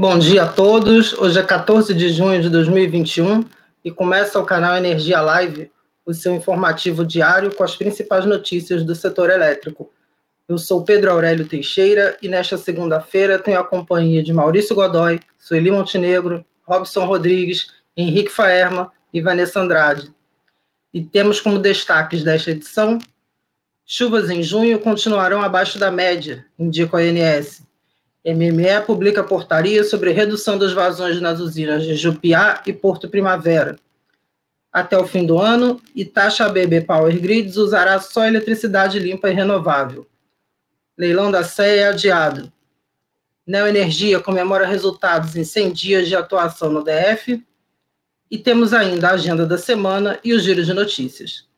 Bom dia a todos. Hoje é 14 de junho de 2021 e começa o canal Energia Live, o seu informativo diário com as principais notícias do setor elétrico. Eu sou Pedro Aurélio Teixeira e nesta segunda-feira tenho a companhia de Maurício Godoy, Sueli Montenegro, Robson Rodrigues, Henrique Faerma e Vanessa Andrade. E temos como destaques desta edição: chuvas em junho continuarão abaixo da média, indica a ANS. MME publica portaria sobre redução das vazões nas usinas de Jupiá e Porto Primavera. Até o fim do ano, Itacha BB Power Grids usará só eletricidade limpa e renovável. Leilão da CEA é adiado. Neoenergia comemora resultados em 100 dias de atuação no DF. E temos ainda a agenda da semana e o giro de notícias.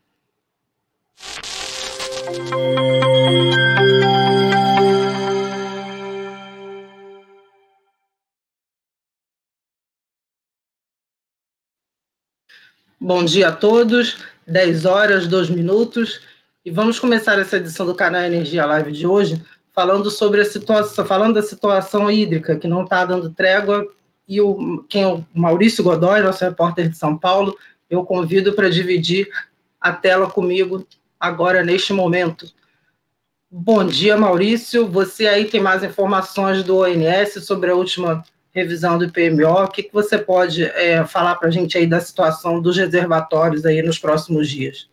Bom dia a todos, 10 horas, 2 minutos, e vamos começar essa edição do canal Energia Live de hoje falando sobre a situação, falando da situação hídrica, que não está dando trégua, e o, quem é o Maurício Godoy, nosso repórter de São Paulo, eu convido para dividir a tela comigo agora, neste momento. Bom dia, Maurício. Você aí tem mais informações do ONS sobre a última revisão do IPMO. O que, que você pode é, falar para a gente aí da situação dos reservatórios aí nos próximos dias?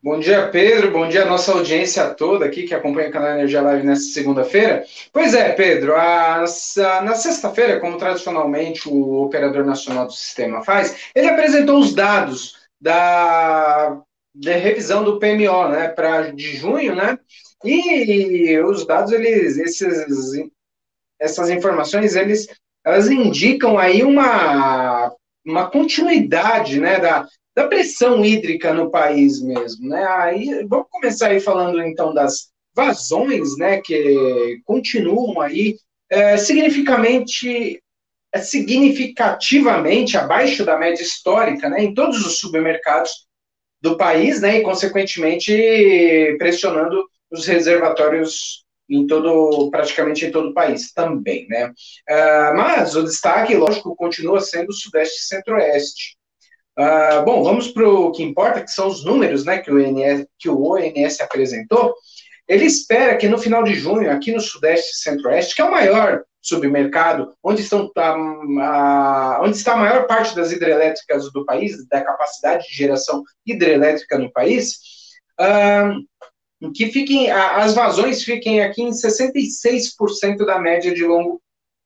Bom dia, Pedro. Bom dia nossa audiência toda aqui que acompanha o canal Energia Live nesta segunda-feira. Pois é, Pedro, a, a, na sexta-feira, como tradicionalmente o operador nacional do sistema faz, ele apresentou os dados da, da revisão do PMO, né, para de junho, né? E os dados, eles, esses essas informações, eles, elas indicam aí uma, uma continuidade, né, da, da pressão hídrica no país mesmo, né, aí vamos começar aí falando então das vazões, né, que continuam aí é, significativamente é, significativamente abaixo da média histórica, né, em todos os supermercados do país, né, e consequentemente pressionando os reservatórios em todo, praticamente em todo o país também, né? Uh, mas o destaque, lógico, continua sendo o Sudeste e Centro-Oeste. Uh, bom, vamos para o que importa, que são os números, né, que o, ONS, que o ONS apresentou. Ele espera que no final de junho, aqui no Sudeste e Centro-Oeste, que é o maior submercado, onde, estão, a, a, onde está a maior parte das hidrelétricas do país, da capacidade de geração hidrelétrica no país, uh, que fiquem, as vazões fiquem aqui em 66% da média de longo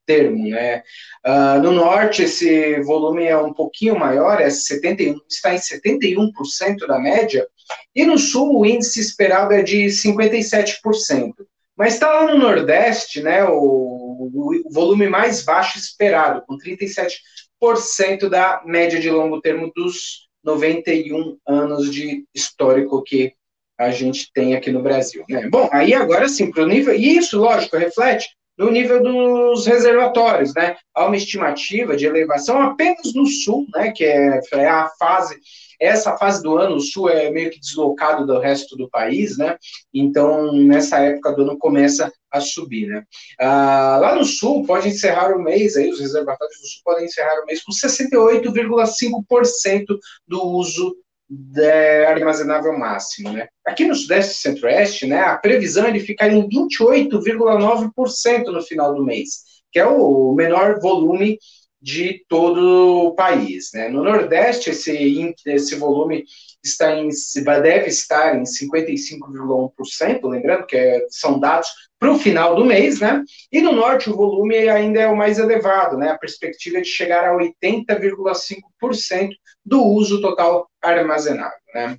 termo. Né? Uh, no norte, esse volume é um pouquinho maior, é 71, está em 71% da média, e no sul o índice esperado é de 57%. Mas está lá no Nordeste, né, o, o, volume mais baixo esperado, com 37% da média de longo termo dos 91 anos de histórico que a gente tem aqui no Brasil. Né? Bom, aí agora sim, para o nível, e isso, lógico, reflete no nível dos reservatórios, né? Há uma estimativa de elevação apenas no sul, né? Que é, é a fase, essa fase do ano, o sul é meio que deslocado do resto do país, né? Então, nessa época do ano começa a subir, né? Ah, lá no sul, pode encerrar o mês, aí os reservatórios do sul podem encerrar o mês com 68,5% do uso de armazenável máximo, né? Aqui no Sudeste e Centro-Oeste, né, a previsão é de ficar em 28,9% no final do mês, que é o menor volume de todo o país, né? No Nordeste, esse, esse volume está em, deve estar em 55,1%, lembrando que é, são dados para o final do mês, né? E no norte o volume ainda é o mais elevado, né? A perspectiva é de chegar a 80,5% do uso total armazenado, né?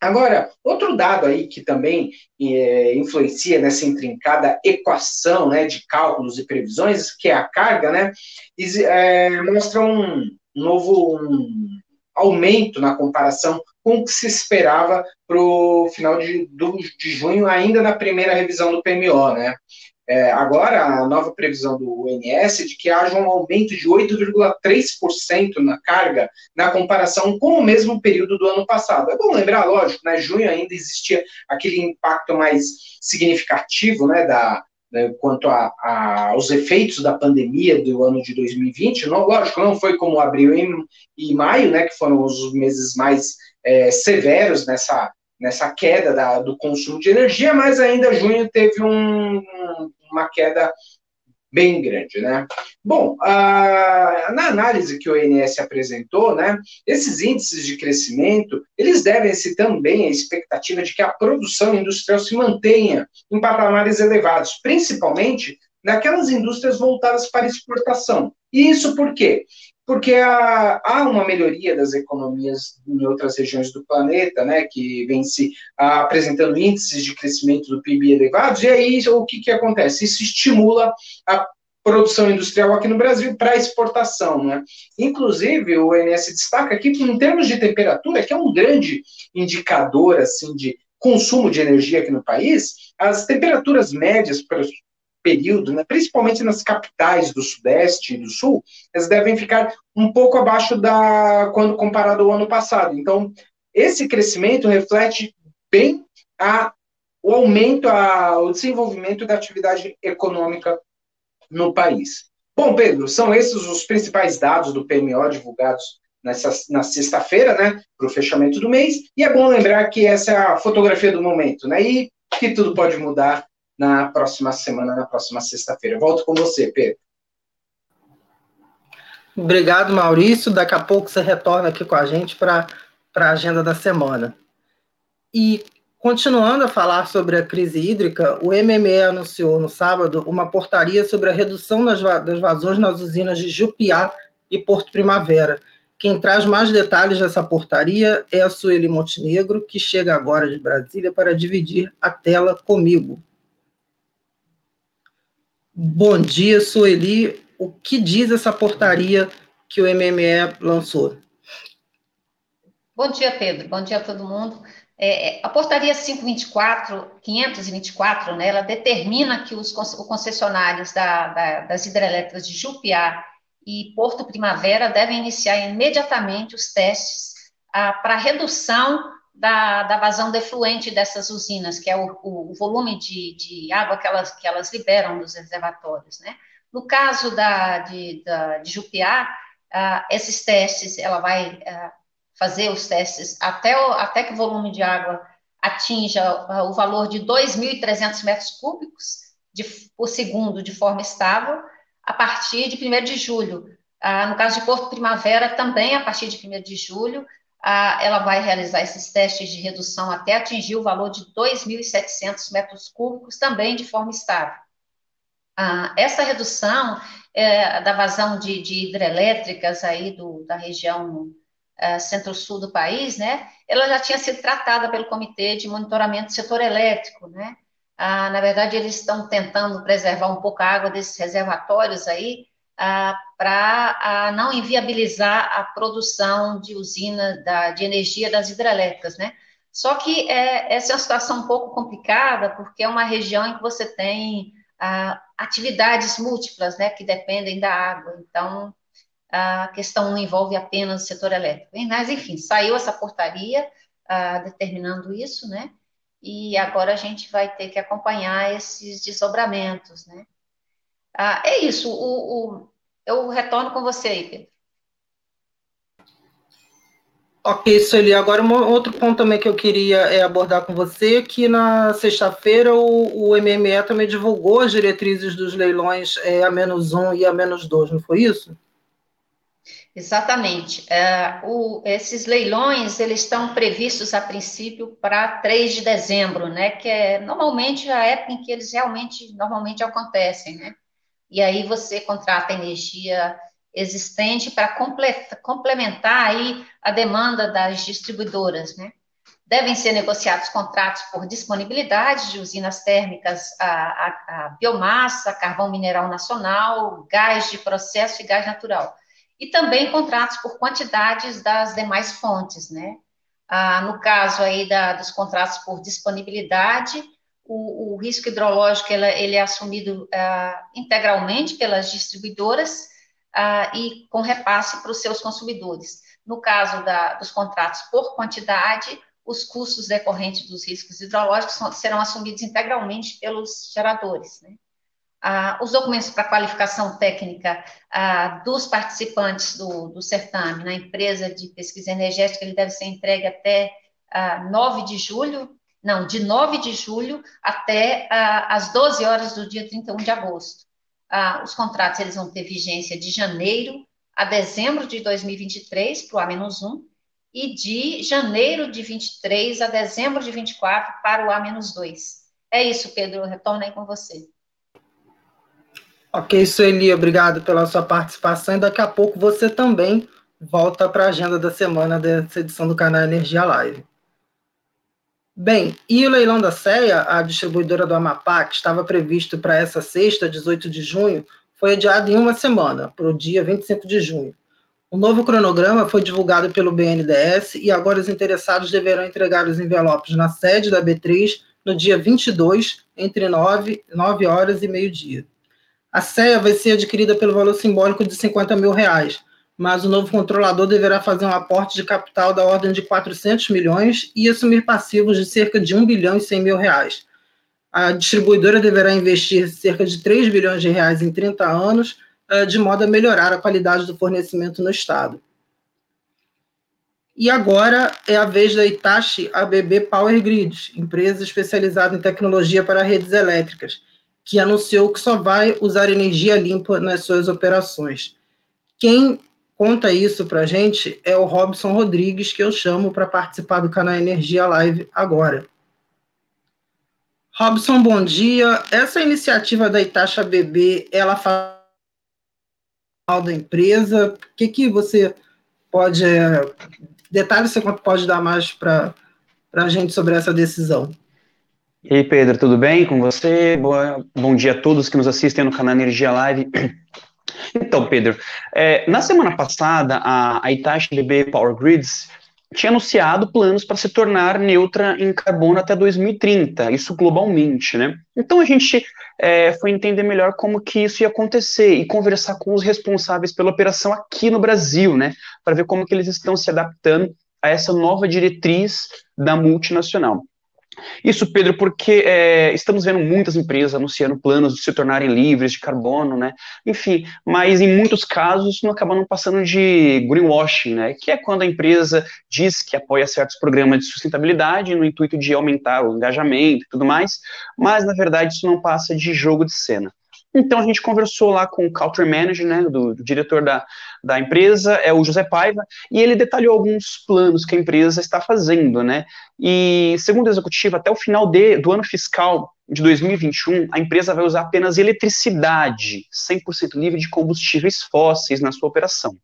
Agora, outro dado aí que também é, influencia nessa intrincada equação né, de cálculos e previsões, que é a carga, né, é, mostra um novo um aumento na comparação com o que se esperava para o final de, do, de junho, ainda na primeira revisão do PMO, né? É, agora, a nova previsão do ONS é de que haja um aumento de 8,3% na carga na comparação com o mesmo período do ano passado. É bom lembrar, lógico, né, junho ainda existia aquele impacto mais significativo né, da, né, quanto a, a, aos efeitos da pandemia do ano de 2020. Não, lógico, não foi como abril e, e maio, né, que foram os meses mais é, severos nessa, nessa queda da, do consumo de energia, mas ainda junho teve um, uma queda bem grande, né? Bom, a, na análise que o INS apresentou, né, esses índices de crescimento, eles devem-se também à expectativa de que a produção industrial se mantenha em patamares elevados, principalmente naquelas indústrias voltadas para exportação. E isso por quê? Porque há, há uma melhoria das economias em outras regiões do planeta, né, que vem se apresentando índices de crescimento do PIB elevados, e aí o que, que acontece? Isso estimula a produção industrial aqui no Brasil para exportação. Né? Inclusive, o ONS destaca aqui que, em termos de temperatura, que é um grande indicador assim de consumo de energia aqui no país, as temperaturas médias período, né, principalmente nas capitais do Sudeste e do Sul, elas devem ficar um pouco abaixo da quando comparado ao ano passado. Então, esse crescimento reflete bem a, o aumento, a, o desenvolvimento da atividade econômica no país. Bom, Pedro, são esses os principais dados do PMO divulgados nessa, na sexta-feira, né, para o fechamento do mês, e é bom lembrar que essa é a fotografia do momento, né, e que tudo pode mudar na próxima semana, na próxima sexta-feira. Volto com você, Pedro. Obrigado, Maurício. Daqui a pouco você retorna aqui com a gente para a agenda da semana. E Continuando a falar sobre a crise hídrica, o MME anunciou no sábado uma portaria sobre a redução das, vazões nas usinas de Jupiá e Porto Primavera. Quem traz mais detalhes dessa portaria é a Sueli Montenegro, que chega agora de Brasília para dividir a tela comigo. Bom dia, Sueli. O que diz essa portaria que o MME lançou? Bom dia, Pedro. Bom dia a todo mundo. É, é, a portaria 524, 524, né, ela determina que os concessionários da, da, das hidrelétricas de Jupiá e Porto Primavera devem iniciar imediatamente os testes ah, para redução da, da, vazão defluente dessas usinas, que é o, o, volume de, de, água que elas, que elas liberam dos reservatórios. Né? No caso da, de, da, de Jupiá, ah, esses testes, ela vai ah, fazer os testes até, o, até que o volume de água atinja o valor de 2.300 metros cúbicos de, por segundo de forma estável, a partir de 1 de julho. Ah, no caso de Porto Primavera, também a partir de 1 de julho, ah, ela vai realizar esses testes de redução até atingir o valor de 2.700 metros cúbicos, também de forma estável. Ah, essa redução é, da vazão de, hidrelétricas aí do, da região uh, centro-sul do país, né, ela já tinha sido tratada pelo Comitê de Monitoramento do Setor Elétrico, né, uh, na verdade, eles estão tentando preservar um pouco a água desses reservatórios aí, para não inviabilizar a produção de usina da, de energia das hidrelétricas, né, só que é, essa é uma situação um pouco complicada, porque é uma região em que você tem atividades múltiplas, né, que dependem da água, então a questão não envolve apenas o setor elétrico. Mas, enfim, saiu essa portaria uh, determinando isso, né? E agora a gente vai ter que acompanhar esses desdobramentos, né? Uh, é isso, o, o, eu retorno com você aí, Pedro. Ok, Sueli. Agora, um outro ponto também que eu queria é, abordar com você, que na sexta-feira o, o MME também divulgou as diretrizes dos leilões é, a menos um e a menos dois, não foi isso? Exatamente. É, o, esses leilões, eles estão previstos, a princípio, para 3 de dezembro, né, que é normalmente a época em que eles realmente, normalmente acontecem, né, e aí você contrata energia existente para complementar aí a demanda das distribuidoras, né. Devem ser negociados contratos por disponibilidade de usinas térmicas a, a, a biomassa, carvão mineral nacional, gás de processo e gás natural e também contratos por quantidades das demais fontes, né? Ah, no caso aí da, dos contratos por disponibilidade, o, o risco hidrológico ele, ele é assumido ah, integralmente pelas distribuidoras ah, e com repasse para os seus consumidores. No caso da, dos contratos por quantidade, os custos decorrentes dos riscos hidrológicos são, serão assumidos integralmente pelos geradores, né? ah, os documentos para qualificação técnica ah, dos participantes do, do certame na empresa de pesquisa energética, ele deve ser entregue até ah, 9 de julho, não, de 9 de julho até ah, as 12 horas do dia 31 de agosto. Ah, os contratos eles vão ter vigência de janeiro a dezembro de 2023 para o A-1 e de janeiro de 23 a dezembro de 24 para o A-2. É isso, Pedro, retorno aí com você. Ok, Sueli, obrigado pela sua participação e daqui a pouco você também volta para a agenda da semana dessa edição do canal Energia Live. Bem, e o leilão da CEA, a distribuidora do Amapá, que estava previsto para essa sexta, 18 de junho, foi adiado em uma semana, para o dia 25 de junho. O novo cronograma foi divulgado pelo BNDES e agora os interessados deverão entregar os envelopes na sede da B3 no dia 22, entre 9, 9 horas e meio-dia. A CEA vai ser adquirida pelo valor simbólico de 50 mil reais, mas o novo controlador deverá fazer um aporte de capital da ordem de 400 milhões e assumir passivos de cerca de 1 bilhão e 100 mil reais. A distribuidora deverá investir cerca de 3 bilhões de reais em 30 anos, eh, de modo a melhorar a qualidade do fornecimento no Estado. E agora é a vez da Itachi ABB Power Grids, empresa especializada em tecnologia para redes elétricas, que anunciou que só vai usar energia limpa nas suas operações. Quem conta isso para a gente é o Robson Rodrigues, que eu chamo para participar do canal Energia Live agora. Robson, bom dia. Essa iniciativa da Itacha BB, ela fala da empresa. O que, que você pode. É, detalhes você pode dar mais para a gente sobre essa decisão? E aí, Pedro, tudo bem com você? Boa, bom dia a todos que nos assistem no canal Energia Live. Então, Pedro, é, na semana passada, a, a Itachi BB Power Grids tinha anunciado planos para se tornar neutra em carbono até 2030, isso globalmente, né? Então a gente é, foi entender melhor como que isso ia acontecer e conversar com os responsáveis pela operação aqui no Brasil, né? Para ver como que eles estão se adaptando a essa nova diretriz da multinacional. Isso, Pedro, porque é, estamos vendo muitas empresas anunciando planos de se tornarem livres de carbono, né? Enfim, mas em muitos casos não acabam passando de greenwashing, né? Que é quando a empresa diz que apoia certos programas de sustentabilidade no intuito de aumentar o engajamento e tudo mais, mas na verdade isso não passa de jogo de cena. Então a gente conversou lá com o country manager, né, do, do, diretor da, da empresa, é o José Paiva, e ele detalhou alguns planos que a empresa está fazendo, né? E segundo o executivo, até o final de, do ano fiscal de 2021, a empresa vai usar apenas eletricidade, 100% livre de combustíveis fósseis na sua operação.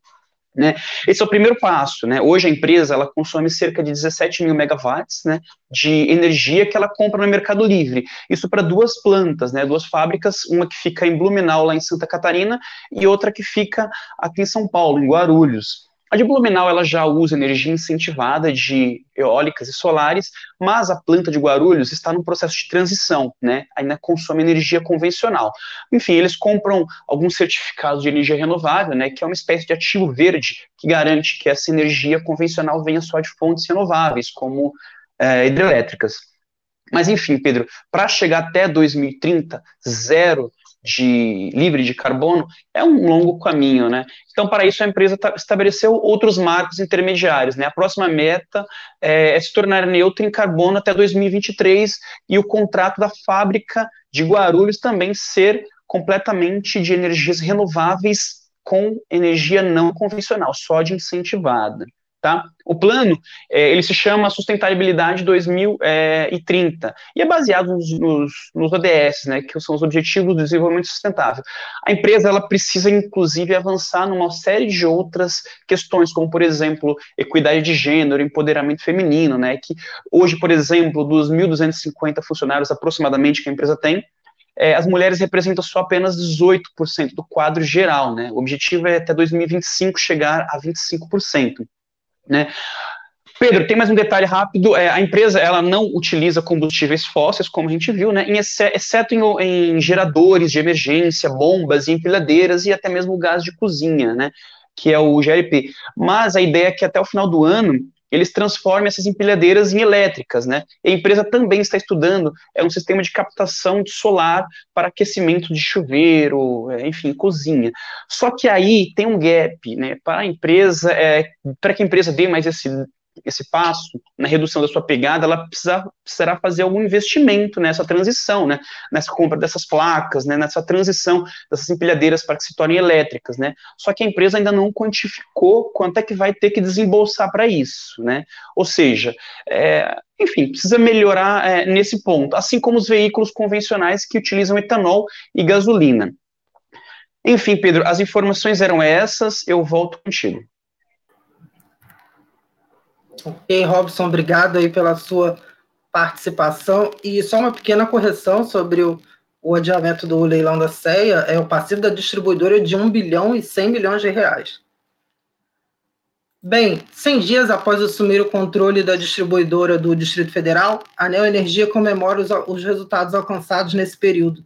Né? Esse é o primeiro passo. Né? Hoje a empresa ela consome cerca de 17 mil megawatts né, de energia que ela compra no Mercado Livre. Isso para duas plantas, né, duas fábricas, uma que fica em Blumenau, lá em Santa Catarina, e outra que fica aqui em São Paulo, em Guarulhos. A de Blumenau ela já usa energia incentivada de eólicas e solares, mas a planta de Guarulhos está no processo de transição, né? Ainda consome energia convencional. Enfim, eles compram alguns certificados de energia renovável, né? Que é uma espécie de ativo verde que garante que essa energia convencional venha só de fontes renováveis, como é, hidrelétricas. Mas enfim, Pedro, para chegar até 2030, zero de livre de carbono é um longo caminho, né? Então, para isso, a empresa estabeleceu outros marcos intermediários, né? A próxima meta é, é, se tornar neutra em carbono até 2023 e o contrato da fábrica de Guarulhos também ser completamente de energias renováveis com energia não convencional, só de incentivada. Tá? O plano é, ele se chama Sustentabilidade 2030 e é baseado nos, nos, nos, ODS, né, que são os Objetivos do Desenvolvimento Sustentável. A empresa ela precisa inclusive avançar numa série de outras questões, como por exemplo equidade de gênero, empoderamento feminino, né, que hoje, por exemplo, dos 1.250 funcionários aproximadamente que a empresa tem, é, as mulheres representam só apenas 18% do quadro geral, né? O objetivo é até 2025 chegar a 25%. Né? Pedro, tem mais um detalhe rápido. É, a empresa ela não utiliza combustíveis fósseis, como a gente viu, né, em exceto em, em, geradores de emergência, bombas, empilhadeiras e até mesmo gás de cozinha, né, que é o GLP. Mas a ideia é que até o final do ano eles transformem essas empilhadeiras em elétricas, né? E a empresa também está estudando é um sistema de captação de solar para aquecimento de chuveiro, é, enfim, cozinha. Só que aí tem um gap, né? Para a empresa, é, para que a empresa dê mais esse esse passo na redução da sua pegada, ela precisa, precisará fazer algum investimento nessa transição, né, nessa compra dessas placas, né, nessa transição dessas empilhadeiras para que se tornem elétricas, né, só que a empresa ainda não quantificou quanto é que vai ter que desembolsar para isso, né, ou seja, é, enfim, precisa melhorar é, nesse ponto, assim como os veículos convencionais que utilizam etanol e gasolina. Enfim, Pedro, as informações eram essas, eu volto contigo. Ok, Robson, obrigado aí pela sua participação. E só uma pequena correção sobre o, o adiamento do leilão da CEA, é o passivo da distribuidora de 1 bilhão e 100 milhões de reais. Bem, 100 dias após assumir o controle da distribuidora do Distrito Federal, a Neo Energia comemora os, os resultados alcançados nesse período.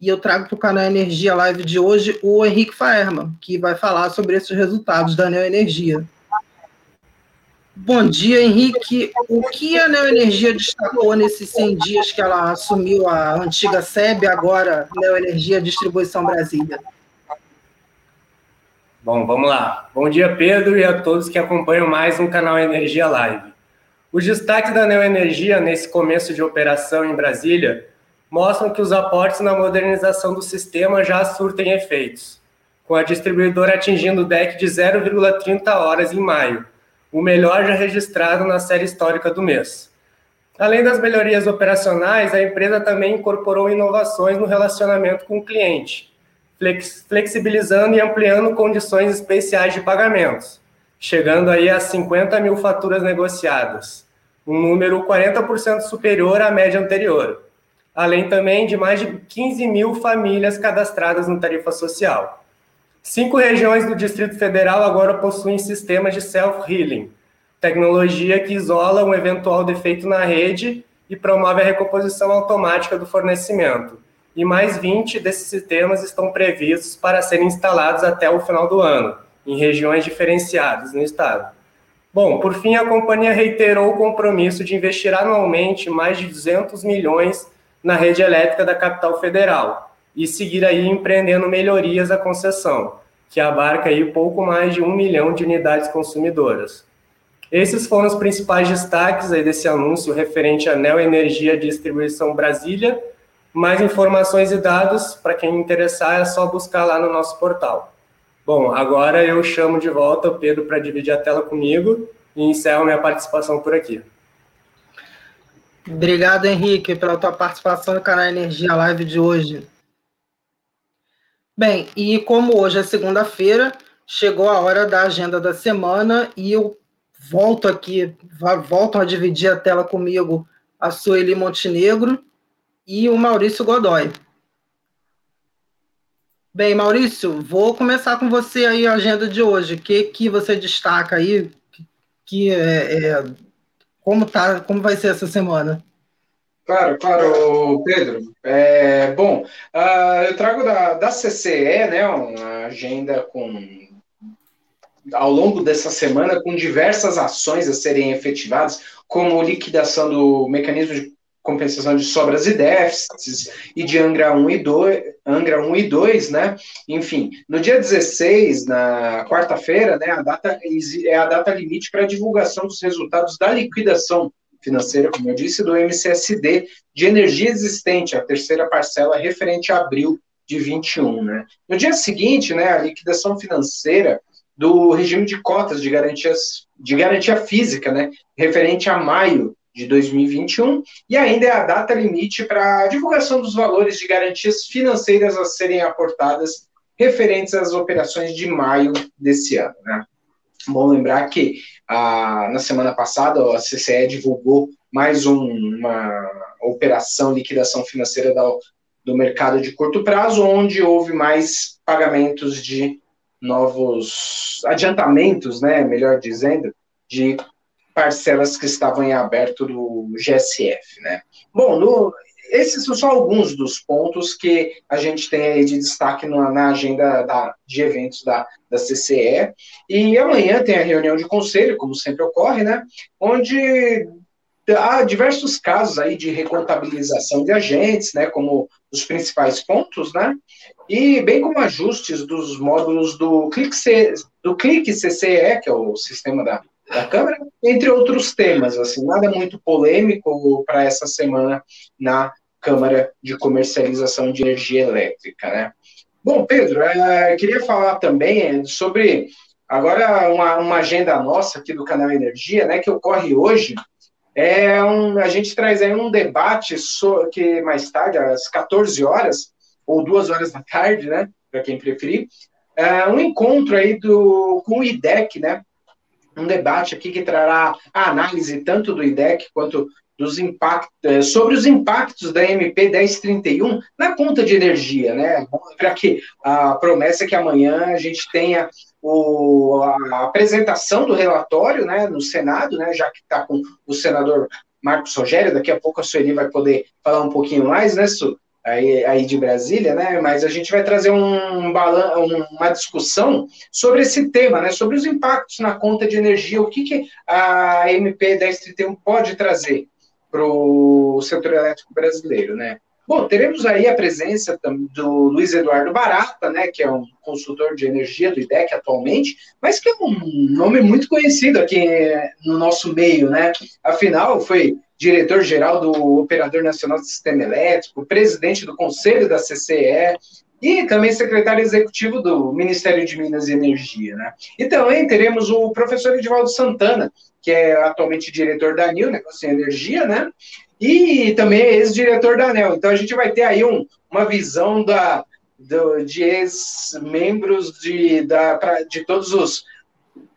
E eu trago para o canal Energia Live de hoje o Henrique Faerman, que vai falar sobre esses resultados da Neo Energia. Bom dia, Henrique. O que a Neoenergia destacou nesses 100 dias que ela assumiu a antiga SEB, agora Neoenergia Distribuição Brasília? Bom, vamos lá. Bom dia, Pedro, e a todos que acompanham mais um canal Energia Live. Os destaques da Neoenergia nesse começo de operação em Brasília mostram que os aportes na modernização do sistema já surtem efeitos, com a distribuidora atingindo o DEC de 0,30 horas em maio, o melhor já registrado na série histórica do mês. Além das melhorias operacionais, a empresa também incorporou inovações no relacionamento com o cliente, flexibilizando e ampliando condições especiais de pagamentos, chegando aí a 50 mil faturas negociadas, um número 40% superior à média anterior, além também de mais de 15 mil famílias cadastradas no tarifa social. Cinco regiões do Distrito Federal agora possuem sistemas de self-healing, tecnologia que isola um eventual defeito na rede e promove a recomposição automática do fornecimento. E mais 20 desses sistemas estão previstos para serem instalados até o final do ano, em regiões diferenciadas no estado. Bom, por fim, a companhia reiterou o compromisso de investir anualmente mais de 200 milhões na rede elétrica da capital federal, e seguir aí empreendendo melhorias à concessão, que abarca aí pouco mais de um milhão de unidades consumidoras. Esses foram os principais destaques aí desse anúncio referente à Neo Energia Distribuição Brasília. Mais informações e dados, para quem interessar, é só buscar lá no nosso portal. Bom, agora eu chamo de volta o Pedro para dividir a tela comigo e encerro minha participação por aqui. Obrigado, Henrique, pela tua participação no canal Energia Live de hoje. Bem, e como hoje é segunda-feira, chegou a hora da agenda da semana e eu volto aqui, voltam a dividir a tela comigo a Sueli Montenegro e o Maurício Godoy. Bem, Maurício, vou começar com você aí a agenda de hoje. O que, que você destaca aí? Que é, é, como tá, como vai ser essa semana? Claro, claro, Pedro. É, bom, uh, eu trago da, da CCE, né, uma agenda com ao longo dessa semana com diversas ações a serem efetivadas, como liquidação do mecanismo de compensação de sobras e déficits e de Angra 1 e 2, Angra 1 e 2, né? Enfim, no dia 16, na quarta-feira, né, a data é a data limite para a divulgação dos resultados da liquidação financeira, como eu disse, do MCSD de energia existente, a terceira parcela referente a abril de 21. Né? No dia seguinte, né, a liquidação financeira do regime de cotas de, garantias, de garantia física, né, referente a maio de 2021, e ainda é a data limite para a divulgação dos valores de garantias financeiras a serem aportadas referentes às operações de maio desse ano. Né? Bom lembrar que a, na semana passada a CCE divulgou mais um, uma operação liquidação financeira da, do mercado de curto prazo, onde houve mais pagamentos de novos adiantamentos, né, melhor dizendo, de parcelas que estavam em aberto do GSF, né. Bom, no, esses são só alguns dos pontos que a gente tem aí de destaque na, na agenda da, de eventos da, da CCE. E amanhã tem a reunião de conselho, como sempre ocorre, né? Onde há diversos casos aí de recontabilização de agentes, né? Como os principais pontos, né? E bem como ajustes dos módulos do Clique, C, do Clique CCE, que é o sistema da, da Câmara, entre outros temas, assim, nada muito polêmico para essa semana na Câmara de Comercialização de Energia Elétrica, né? Bom, Pedro, é, queria falar também sobre agora uma, uma, agenda nossa aqui do canal Energia, né, que ocorre hoje. É um, a gente traz aí um debate so, que mais tarde, às 14 horas, ou duas horas da tarde, né, para quem preferir, é um encontro aí do, com o IDEC, né, um debate aqui que trará a análise tanto do IDEC quanto dos impactos, é, sobre os impactos da MP 1031 na conta de energia, né? Para que a promessa é que amanhã a gente tenha o, a apresentação do relatório, né, no Senado, né, já que está com o senador Marcos Rogério, daqui a pouco a Sueli vai poder falar um pouquinho mais, né, Su? aí, aí de Brasília, né? Mas a gente vai trazer um, uma discussão sobre esse tema, né? Sobre os impactos na conta de energia, o que, que a MP 1031 pode trazer para o setor elétrico brasileiro, né? Bom, teremos aí a presença do Luiz Eduardo Barata, né, que é um consultor de energia do IDEC atualmente, mas que é um nome muito conhecido aqui no nosso meio, né? Afinal, foi diretor-geral do Operador Nacional do Sistema Elétrico, presidente do Conselho da CCE e também secretário executivo do Ministério de Minas e Energia. Né? E também teremos o professor Edivaldo Santana, que é atualmente diretor da ANIL, Negócio em Energia, né? e também é ex-diretor da ANEL. Então a gente vai ter aí um, uma visão da, do, de ex-membros de, da, de todos os,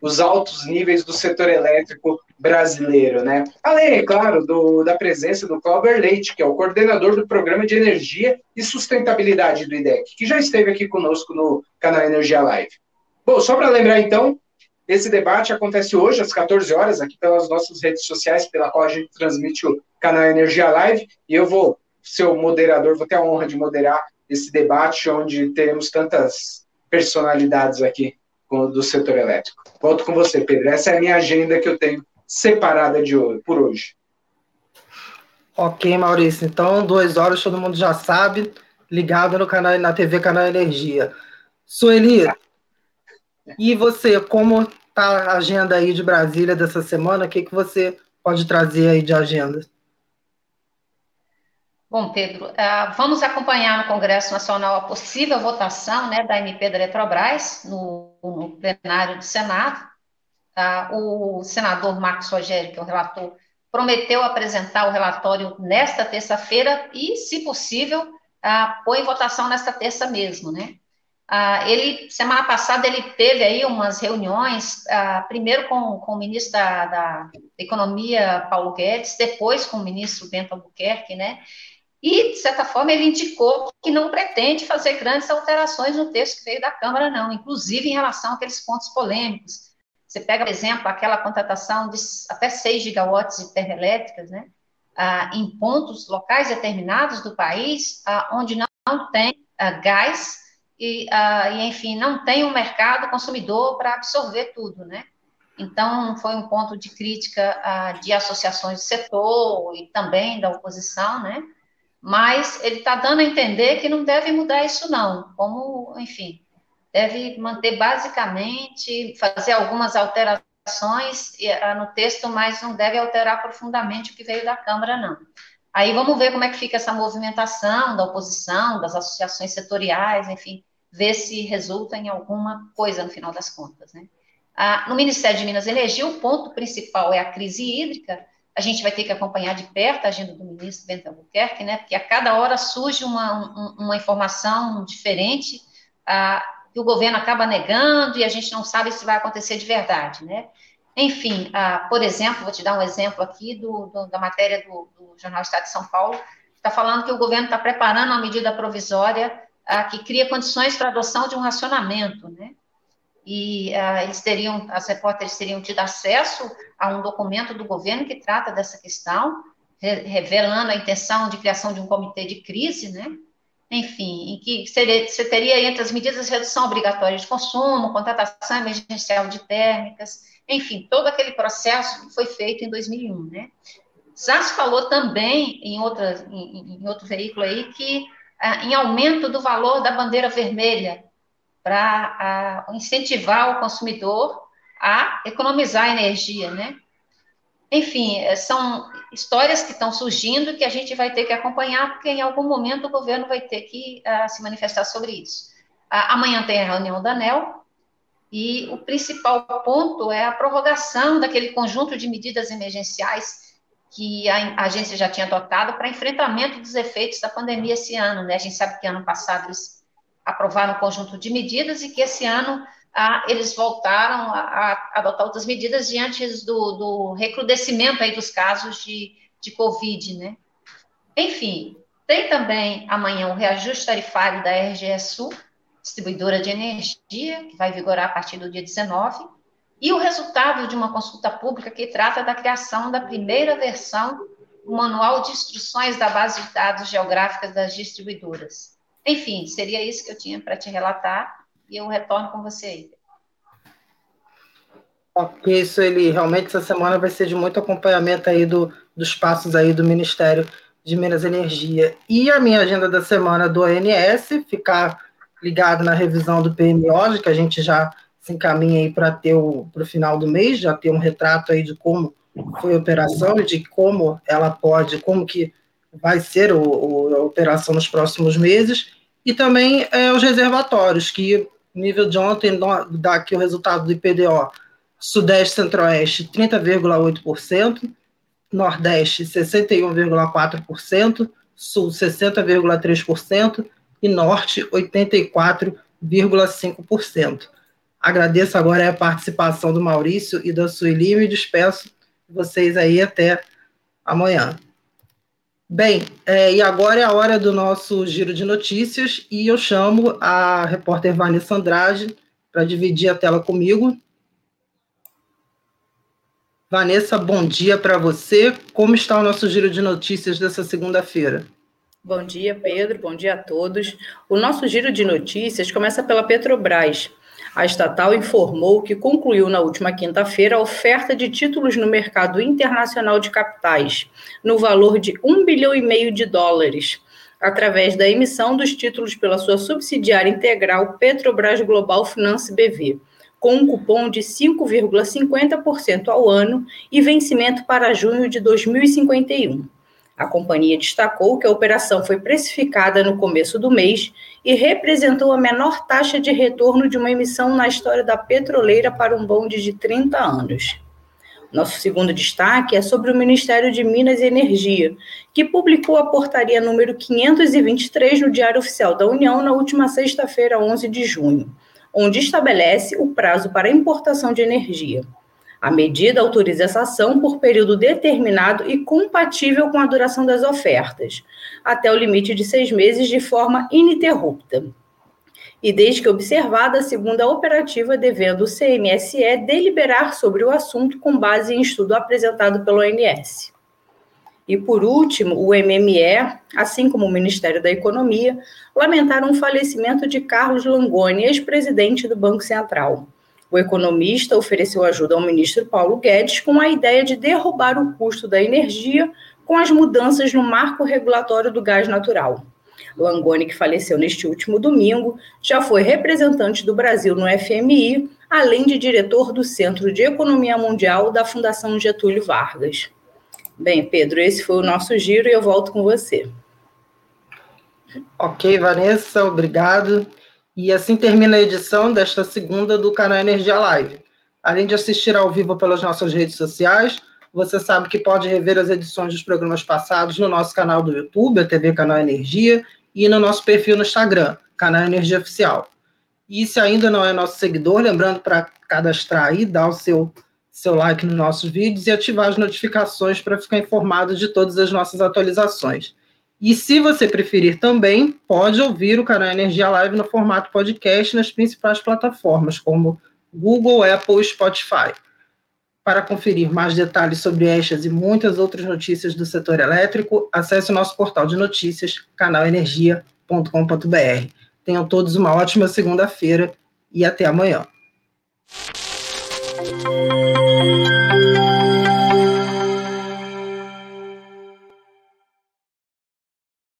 os altos níveis do setor elétrico brasileiro, né? Além, é claro, do, da presença do Cláudio Leite, que é o coordenador do Programa de Energia e Sustentabilidade do IDEC, que já esteve aqui conosco no canal Energia Live. Bom, só para lembrar então, esse debate acontece hoje às 14 horas aqui pelas nossas redes sociais, pela qual a gente transmite o canal Energia Live, e eu vou ser o moderador, vou ter a honra de moderar esse debate onde teremos tantas personalidades aqui do setor elétrico. Volto com você, Pedro. Essa é a minha agenda que eu tenho separada de hoje, por hoje. Ok, Maurício. Então, duas horas, todo mundo já sabe, ligado no canal, na TV Canal Energia. Sueli, e você, como está a agenda aí de Brasília dessa semana? O que, que você pode trazer aí de agenda? Bom, Pedro, uh, vamos acompanhar no Congresso Nacional a possível votação né, da MP da Eletrobras no, no plenário do Senado. Tá? o senador Marcos Rogério, que é o relator, prometeu apresentar o relatório nesta terça-feira e, se possível, ah, pôr em votação nesta terça mesmo, né? Ah, ele, semana passada, ele teve aí umas reuniões, ah, primeiro com, com o ministro da, da, Economia, Paulo Guedes, depois com o ministro Bento Albuquerque, né? E, de certa forma, ele indicou que não pretende fazer grandes alterações no texto que veio da Câmara, não, inclusive em relação àqueles pontos polêmicos, você pega, por exemplo, aquela contratação de até 6 gigawatts de termoelétricas, né? Ah, em pontos locais determinados do país, ah, onde não, tem ah, gás e, ah, e, enfim, não tem um mercado consumidor para absorver tudo, né? Então, foi um ponto de crítica ah, de associações do setor e também da oposição, né? Mas ele está dando a entender que não deve mudar isso, não. Como, enfim, deve manter basicamente, fazer algumas alterações no texto, mas não deve alterar profundamente o que veio da Câmara, não. Aí vamos ver como é que fica essa movimentação da oposição, das associações setoriais, enfim, ver se resulta em alguma coisa no final das contas, né? Ah, no Ministério de Minas e Energia, o ponto principal é a crise hídrica. A gente vai ter que acompanhar de perto a agenda do ministro Bento Albuquerque, né? Porque a cada hora surge uma, uma informação diferente. Ah, que o governo acaba negando e a gente não sabe se vai acontecer de verdade, né? Enfim, ah, por exemplo, vou te dar um exemplo aqui do, do, da matéria do, do, Jornal Estado de São Paulo, está falando que o governo está preparando uma medida provisória ah, que cria condições para adoção de um racionamento, né? E eles teriam, as repórteres teriam tido acesso a um documento do governo que trata dessa questão, revelando a intenção de criação de um comitê de crise, né? Enfim, em que seria, você teria entre as medidas redução obrigatória de consumo, contratação emergencial de térmicas, enfim, todo aquele processo que foi feito em 2001, né? Se falou também em, outra, em, em outro veículo aí que ah, em aumento do valor da bandeira vermelha para ah, incentivar o consumidor a economizar energia, né? Enfim, eh, são histórias que estão surgindo que a gente vai ter que acompanhar, porque em algum momento o governo vai ter que uh, se manifestar sobre isso. Amanhã tem a reunião da ANEL, e o principal ponto é a prorrogação daquele conjunto de medidas emergenciais que a, a agência já tinha adotado para enfrentamento dos efeitos da pandemia esse ano. Né? A gente sabe que ano passado eles aprovaram um conjunto de medidas e que esse ano eles voltaram a, a, adotar outras medidas diante do, do recrudescimento aí dos casos de, de Covid, né? Enfim, tem também amanhã o reajuste tarifário da RGE Sul, distribuidora de energia, que vai vigorar a partir do dia 19, e o resultado de uma consulta pública que trata da criação da primeira versão do Manual de Instruções da Base de Dados Geográficas das Distribuidoras. Enfim, seria isso que eu tinha para te relatar e eu retorno com você aí. Porque isso ele realmente essa semana vai ser de muito acompanhamento aí do, dos passos aí do Ministério de Minas e Energia. E a minha agenda da semana do ONS, ficar ligado na revisão do PMO, que a gente já se encaminha aí para ter o final do mês, já ter um retrato aí de como foi a operação e de como ela pode, como que vai ser o, o, a operação nos próximos meses, e também é, os reservatórios, que nível de ontem dá aqui o resultado do IPDO. Sudeste Centro-Oeste, 30,8%, Nordeste, 61,4%, Sul, 60,3% e Norte, 84,5%. Agradeço agora a participação do Maurício e da Sueli e me despeço vocês aí até amanhã. Bem, é, e agora é a hora do nosso giro de notícias e eu chamo a repórter Vanessa Andrade para dividir a tela comigo. Vanessa, bom dia para você. Como está o nosso giro de notícias dessa segunda-feira? Bom dia, Pedro. Bom dia a todos. O nosso giro de notícias começa pela Petrobras. A estatal informou que concluiu na última quinta-feira a oferta de títulos no mercado internacional de capitais, no valor de 1 bilhão e meio de dólares, através da emissão dos títulos pela sua subsidiária integral Petrobras Global Finance BV, com um cupom de 5,50% ao ano e vencimento para junho de 2051. A companhia destacou que a operação foi precificada no começo do mês e representou a menor taxa de retorno de uma emissão na história da petroleira para um bonde de 30 anos. Nosso segundo destaque é sobre o Ministério de Minas e Energia, que publicou a portaria número 523 no Diário Oficial da União na última sexta-feira, 11 de junho, onde estabelece o prazo para importação de energia. A medida autoriza essa ação por período determinado e compatível com a duração das ofertas, até o limite de seis meses de forma ininterrupta. E desde que observada a segunda operativa, devendo o CMSE deliberar sobre o assunto com base em estudo apresentado pelo ONS. E por último, o MME, assim como o Ministério da Economia, lamentaram o falecimento de Carlos Langoni, ex-presidente do Banco Central. O economista ofereceu ajuda ao ministro Paulo Guedes com a ideia de derrubar o custo da energia com as mudanças no marco regulatório do gás natural. Langoni, que faleceu neste último domingo, já foi representante do Brasil no FMI, além de diretor do Centro de Economia Mundial da Fundação Getúlio Vargas. Bem, Pedro, esse foi o nosso giro e eu volto com você. Ok, Vanessa, obrigado. E assim termina a edição desta segunda do canal Energia Live. Além de assistir ao vivo pelas nossas redes sociais, você sabe que pode rever as edições dos programas passados no nosso canal do YouTube, a TV Canal Energia, e no nosso perfil no Instagram, Canal Energia Oficial. E se ainda não é nosso seguidor, lembrando para cadastrar aí, dar o seu, seu like nos nossos vídeos e ativar as notificações para ficar informado de todas as nossas atualizações. E se você preferir também, pode ouvir o canal Energia Live no formato podcast nas principais plataformas, como Google, Apple e Spotify. Para conferir mais detalhes sobre estas e muitas outras notícias do setor elétrico, acesse o nosso portal de notícias, canalenergia.com.br. Tenham todos uma ótima segunda-feira e até amanhã.